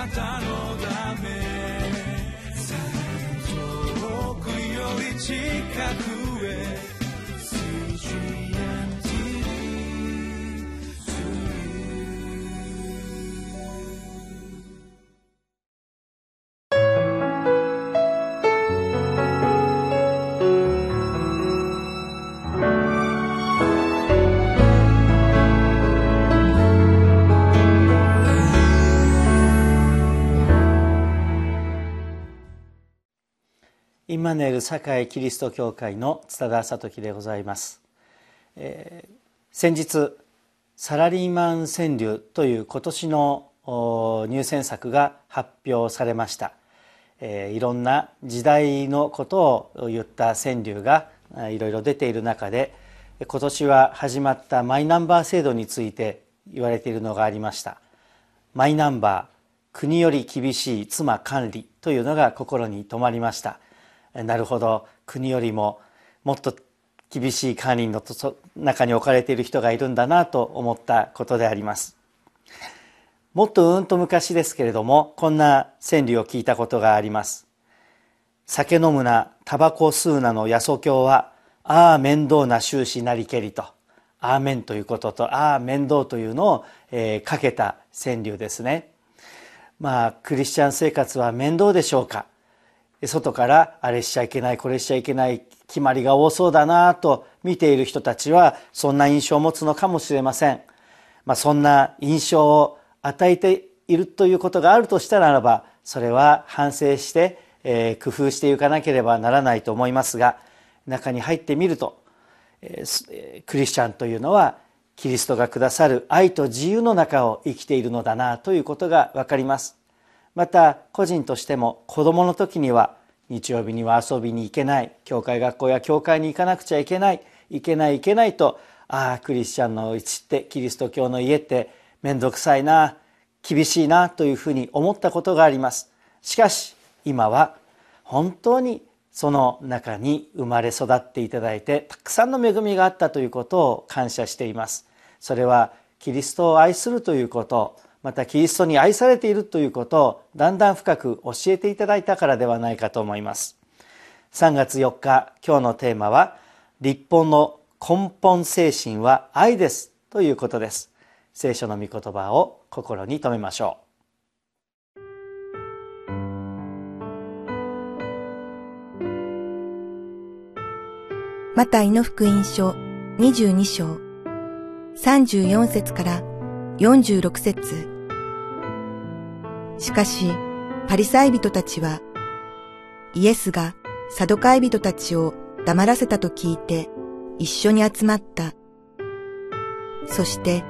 なたのため。遠くより近くへ。インマネル堺キリスト教会の津田聡樹でございます、えー、先日サラリーマン川柳という今年の入選作が発表されました、えー、いろんな時代のことを言った川柳がいろいろ出ている中で今年は始まったマイナンバー制度について言われているのがありました。マイナンバー国より厳しい妻管理というのが心に留まりました。なるほど。国よりももっと厳しい管理の中に置かれている人がいるんだなと思ったことであります。もっとうんと昔ですけれどもこんな川柳を聞いたことがあります。酒飲むなタバコ吸うなの八十教はああ面倒な終始なりけりとアーメンということとああ面倒というのを、えー、かけた川柳ですね。まあクリスチャン生活は面倒でしょうか？外からあれしちゃいけないこれしちゃいけない決まりが多そうだなと見ている人たちはそんな印象を持つのかもしれません、まあ、そんな印象を与えているということがあるとしたならばそれは反省して、えー、工夫していかなければならないと思いますが中に入ってみると、えー、クリスチャンというのはキリストがくださる愛と自由の中を生きているのだなということが分かります。また個人としても子どもの時には日曜日には遊びに行けない教会学校や教会に行かなくちゃいけないいけないいけないとああクリスチャンのうちってキリスト教の家って面倒くさいな厳しいなというふうに思ったことがあります。しかし今は本当にその中に生まれ育っていただいてたくさんの恵みがあったということを感謝しています。それはキリストを愛するということまたキリストに愛されているということをだんだん深く教えていただいたからではないかと思います。3月4日今日のテーマは立法の根本精神は愛ですということです。聖書の御言葉を心に留めましょう。マタイの福音書22章。34節から46節。しかし、パリサイ人たちは、イエスがサドカイ人たちを黙らせたと聞いて一緒に集まった。そして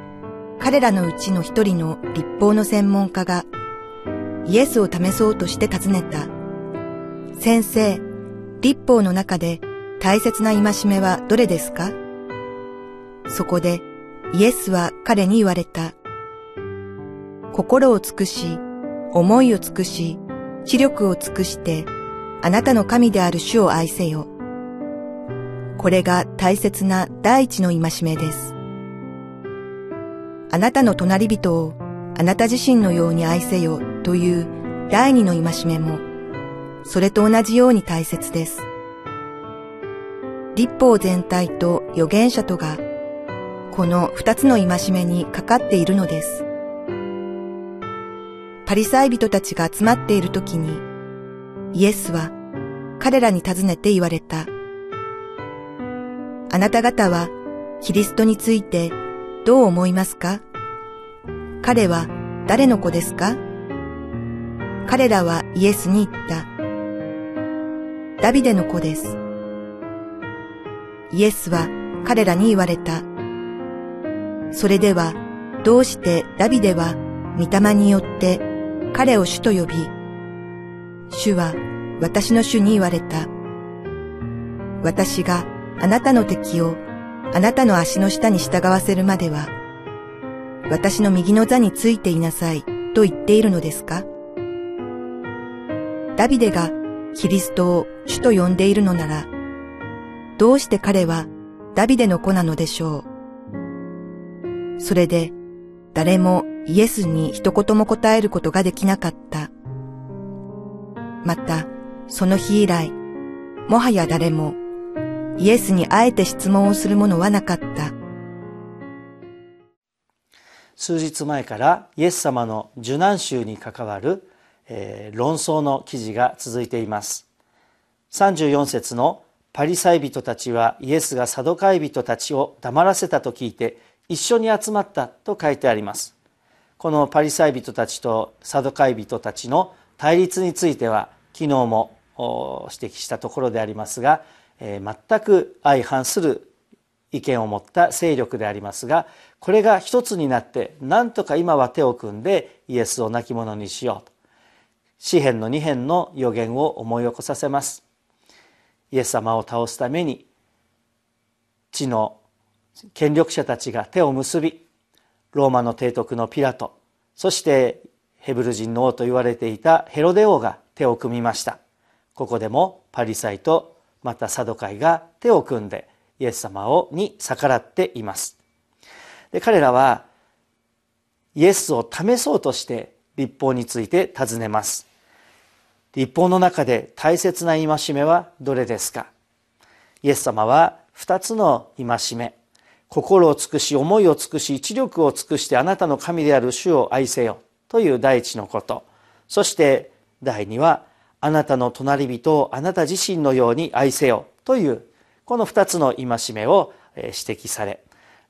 彼らのうちの一人の立法の専門家がイエスを試そうとして尋ねた。先生、立法の中で大切な戒めはどれですか？そこでイエスは彼に言われた。心を尽くし、思いを尽くし、知力を尽くして、あなたの神である主を愛せよ。これが大切な第一の戒めです。あなたの隣人をあなた自身のように愛せよという第二の戒めも、それと同じように大切です。立法全体と預言者とが、この二つの戒めにかかっているのです。パリサイ人たちが集まっている時に、イエスは彼らに尋ねて言われた。あなた方はキリストについてどう思いますか？彼は誰の子ですか？彼らはイエスに言った。ダビデの子です。イエスは彼らに言われた。それではどうしてダビデは御霊によって彼を主と呼び、主は私の主に言われた。私があなたの敵をあなたの足の下に従わせるまでは、私の右の座についていなさいと言っているのですか？ダビデがキリストを主と呼んでいるのなら、どうして彼はダビデの子なのでしょう？それで誰もイエスに一言も答えることができなかった。また、その日以来、もはや誰もイエスにあえて質問をするものはなかった。数日前からイエス様の受難衆に関わる、えー、論争の記事が続いています。34節のパリサイ人たちはイエスがサドカイ人たちを黙らせたと聞いて一緒に集まったと書いてあります。このパリサイ人たちとサドカイ人たちの対立については昨日も指摘したところでありますが、えー、全く相反する意見を持った勢力でありますがこれが一つになってなんとか今は手を組んでイエスを亡き者にしようと。詩篇の2編の予言を思い起こさせます。イエス様を倒すために地の権力者たちが手を結びローマの提督のピラトそしてヘブル人の王と言われていたヘロデ王が手を組みました。ここでもパリサイとまたサドカイが手を組んでイエス様をに逆らっています。で彼らはイエスを試そうとして立法について尋ねます。立法の中で大切な戒めはどれですか？イエス様は二つの戒め心を尽くし思いを尽くし一力を尽くしてあなたの神である主を愛せよという第一のこと。そして第二はあなたの隣人をあなた自身のように愛せよというこの二つの戒めを指摘され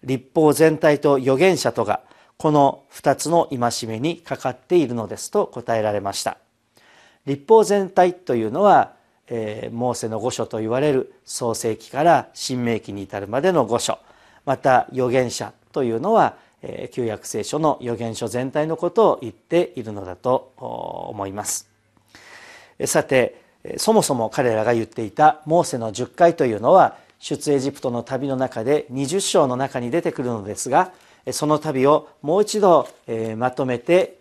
立法全体と預言者とがこの二つの戒めにかかっているのですと答えられました。立法全体というのは、えー、モーセの御書と言われる創世記から新明記に至るまでの御書また預言者というのは、え、旧約聖書の預言書全体のことを言っているのだと思います。さてそもそも彼らが言っていたモーセの10回というのは出エジプトの旅の中で20章の中に出てくるのですがその旅をもう一度まとめて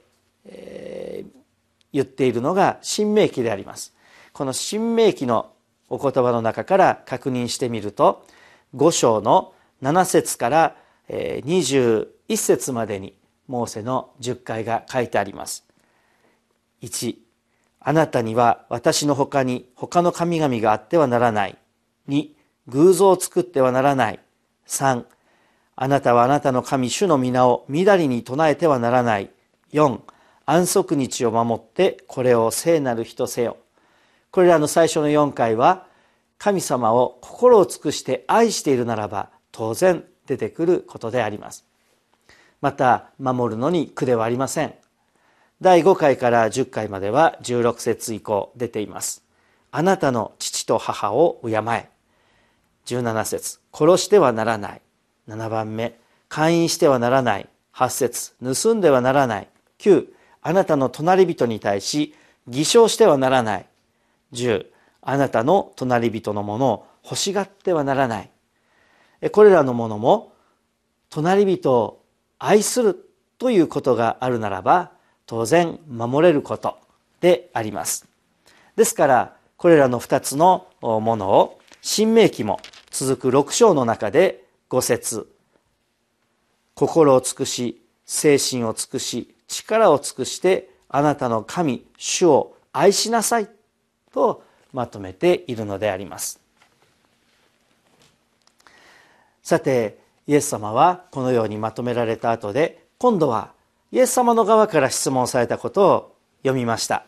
言っているのが新明記であります。この新明記のお言葉の中から確認してみると5章の7節から21節までにモーセの10回が書いてあります1あなたには私の他に他の神々があってはならない。2、偶像を作ってはならない。3、あなたはあなたの神主の皆をみだりに唱えてはならない。4、安息日を守ってこれを聖なる人せよ。これらの最初の4回は神様を心を尽くして愛しているならば当然出てくることであります。また守るのに苦ではありません。第5回から10回までは16節以降出ています。あなたの父と母を敬え。17節殺してはならない。7番目会員してはならない。8節盗んではならない。9あなたの隣人に対し偽証してはならない。10あなたの隣人のものを欲しがってはならない。これらのものも隣人を愛するということがあるならば当然守れることであります。ですからこれらの2つのものを新明記も続く6章の中で5節心を尽くし精神を尽くし力を尽くしてあなたの神主を愛しなさいとまとめているのであります。さてイエス様はこのようにまとめられた後で今度はイエス様の側から質問されたことを読みました。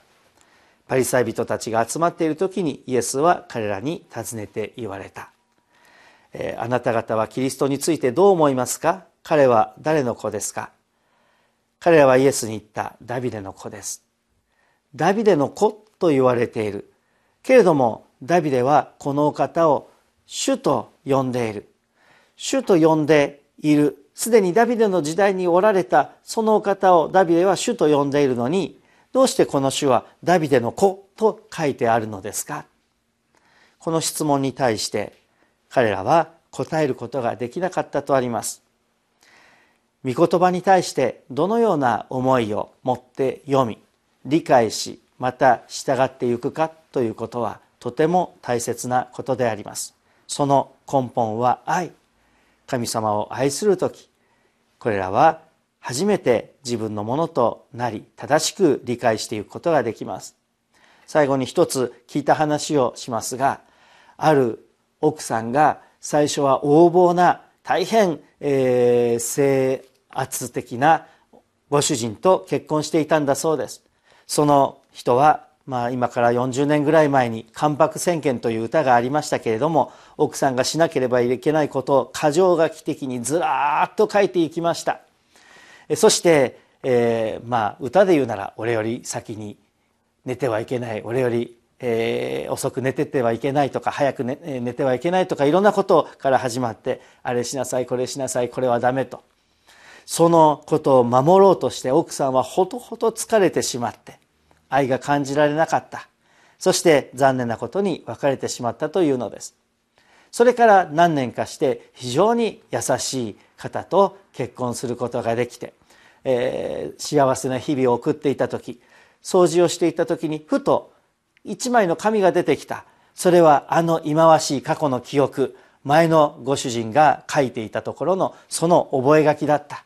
パリサイ人たちが集まっている時にイエスは彼らに尋ねて言われた、えー、あなた方はキリストについてどう思いますか？彼は誰の子ですか？彼らはイエスに言った。ダビデの子です。ダビデの子と言われている。けれどもダビデはこのお方を主と呼んでいる。主と呼んでいる。すでにダビデの時代におられたそのお方をダビデは主と呼んでいるのにどうしてこの主はダビデの子と書いてあるのですか？この質問に対して彼らは答えることができなかったとあります。御言葉に対してどのような思いを持って読み理解しまた従っていくかということはとても大切なことであります。その根本は愛。神様を愛する時これらは初めて自分のものとなり正しく理解していくことができます。最後に一つ聞いた話をしますがある奥さんが最初は横暴な大変、えー、性圧的なご主人と結婚していたんだそうです。その人はまあ、今から40年ぐらい前に「関白宣言」という歌がありましたけれども奥さんがしなければいけないことを箇条書き的にずらっと書いていきました。そして、えー、まあ歌で言うなら「俺より先に寝てはいけない俺より、えー、遅く寝ててはいけない」とか「早く寝寝てはいけない」とかいろんなことから始まって「あれしなさいこれしなさいこれはダメ」と。そのことを守ろうとして奥さんはほとほと疲れてしまって愛が感じられなかった。そして残念なことに別れてしまったというのです。それから何年かして非常に優しい方と結婚することができて、えー、幸せな日々を送っていた時掃除をしていた時にふと一枚の紙が出てきた。それはあの忌まわしい過去の記憶前のご主人が書いていたところのその覚書だった。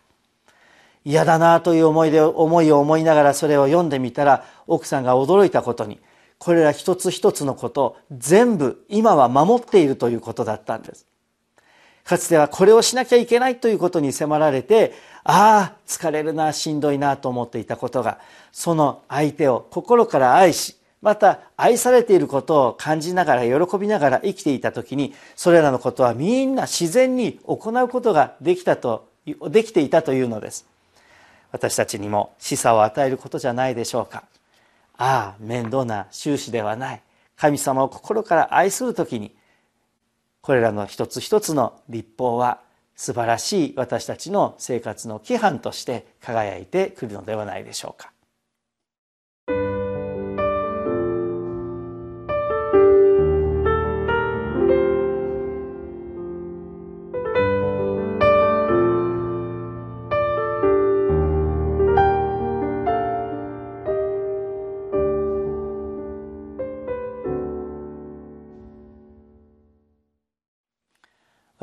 嫌だなという思いで思いを思いながらそれを読んでみたら奥さんが驚いたことにこれら一つ一つのことを全部今は守っているということだったんです。かつてはこれをしなきゃいけないということに迫られてああ疲れるなしんどいなと思っていたことがその相手を心から愛しまた愛されていることを感じながら喜びながら生きていた時にそれらのことはみんな自然に行うことができたとできていたというのです。私たちにも示唆を与えることじゃないでしょうか。ああ面倒な終始ではない。神様を心から愛する時にこれらの一つ一つの立法は素晴らしい私たちの生活の規範として輝いてくるのではないでしょうか。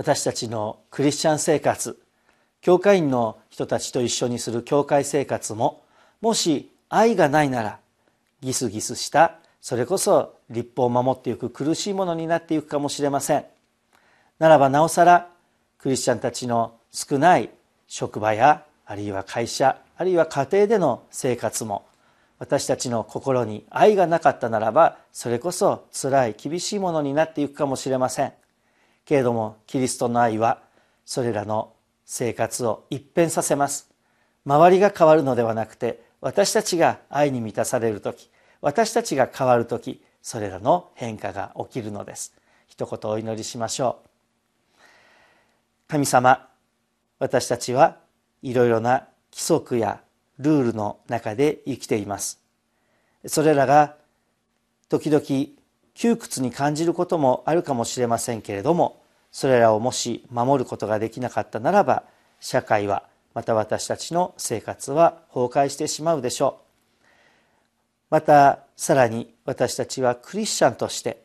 私たちのクリスチャン生活教会員の人たちと一緒にする教会生活ももし愛がないならギスギスしたそれこそ立法を守っていく苦しいものになっていくかもしれません。ならばなおさらクリスチャンたちの少ない職場やあるいは会社あるいは家庭での生活も私たちの心に愛がなかったならばそれこそ辛い厳しいものになっていくかもしれません。けれどもキリストの愛はそれらの生活を一変させます。周りが変わるのではなくて私たちが愛に満たされる時私たちが変わる時それらの変化が起きるのです。一言お祈りしましょう。神様私たちはいろいろな規則やルールの中で生きています。それらが時々窮屈に感じることもあるかもしれませんけれどもそれらをもし守ることができなかったならば社会はまた私たちの生活は崩壊してしまうでしょう。またさらに私たちはクリスチャンとして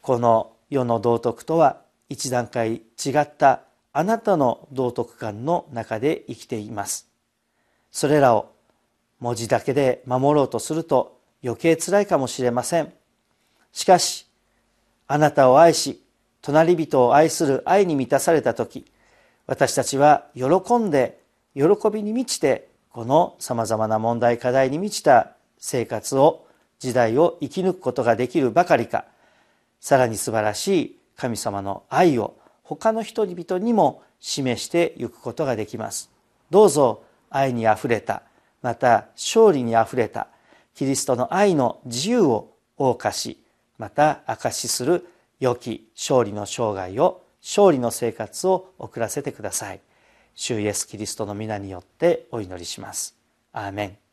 この世の道徳とは一段階違ったあなたの道徳観の中で生きています。それらを文字だけで守ろうとすると余計つらいかもしれません。しかしあなたを愛し隣人を愛する愛に満たされた時私たちは喜んで喜びに満ちてこのさまざまな問題課題に満ちた生活を時代を生き抜くことができるばかりかさらに素晴らしい神様の愛を他の人々にも示していくことができます。どうぞ愛にあふれたまた勝利にあふれたキリストの愛の自由を謳歌しまた証しする良き勝利の生涯を勝利の生活を送らせてください。主イエスキリストの皆によってお祈りします。アーメン。